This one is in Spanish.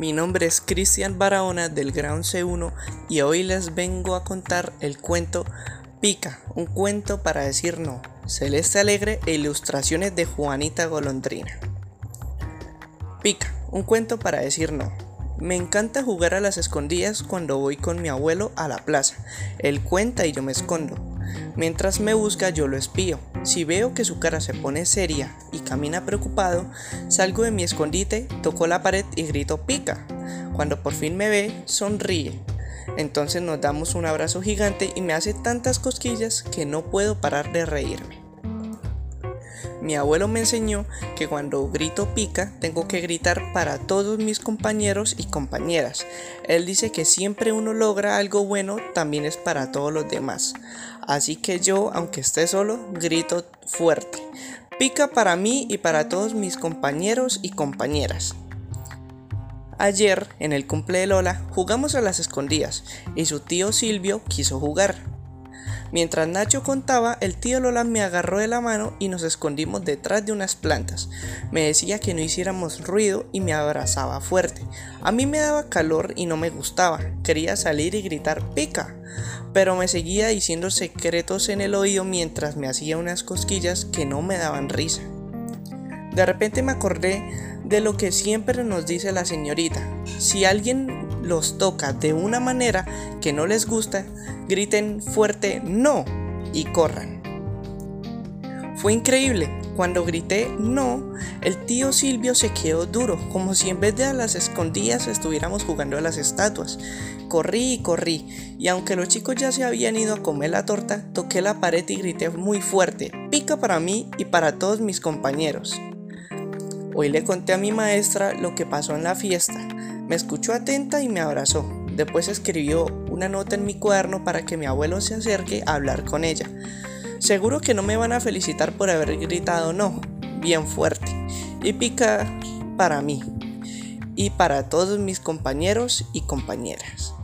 Mi nombre es Cristian Barahona del Ground C1 y hoy les vengo a contar el cuento Pica, un cuento para decir no, Celeste Alegre e ilustraciones de Juanita Golondrina. Pica, un cuento para decir no. Me encanta jugar a las escondidas cuando voy con mi abuelo a la plaza. Él cuenta y yo me escondo. Mientras me busca yo lo espío. Si veo que su cara se pone seria y camina preocupado, salgo de mi escondite, toco la pared y grito pica. Cuando por fin me ve, sonríe. Entonces nos damos un abrazo gigante y me hace tantas cosquillas que no puedo parar de reírme. Mi abuelo me enseñó que cuando grito pica tengo que gritar para todos mis compañeros y compañeras. Él dice que siempre uno logra algo bueno también es para todos los demás. Así que yo, aunque esté solo, grito fuerte. Pica para mí y para todos mis compañeros y compañeras. Ayer, en el cumple de Lola, jugamos a las escondidas y su tío Silvio quiso jugar. Mientras Nacho contaba, el tío Lola me agarró de la mano y nos escondimos detrás de unas plantas. Me decía que no hiciéramos ruido y me abrazaba fuerte. A mí me daba calor y no me gustaba. Quería salir y gritar pica, pero me seguía diciendo secretos en el oído mientras me hacía unas cosquillas que no me daban risa. De repente me acordé de lo que siempre nos dice la señorita. Si alguien los toca de una manera que no les gusta, griten fuerte no y corran. Fue increíble. Cuando grité no, el tío Silvio se quedó duro, como si en vez de a las escondidas estuviéramos jugando a las estatuas. Corrí y corrí, y aunque los chicos ya se habían ido a comer la torta, toqué la pared y grité muy fuerte, pica para mí y para todos mis compañeros. Hoy le conté a mi maestra lo que pasó en la fiesta. Me escuchó atenta y me abrazó. Después escribió una nota en mi cuaderno para que mi abuelo se acerque a hablar con ella. Seguro que no me van a felicitar por haber gritado no, bien fuerte. Y pica para mí y para todos mis compañeros y compañeras.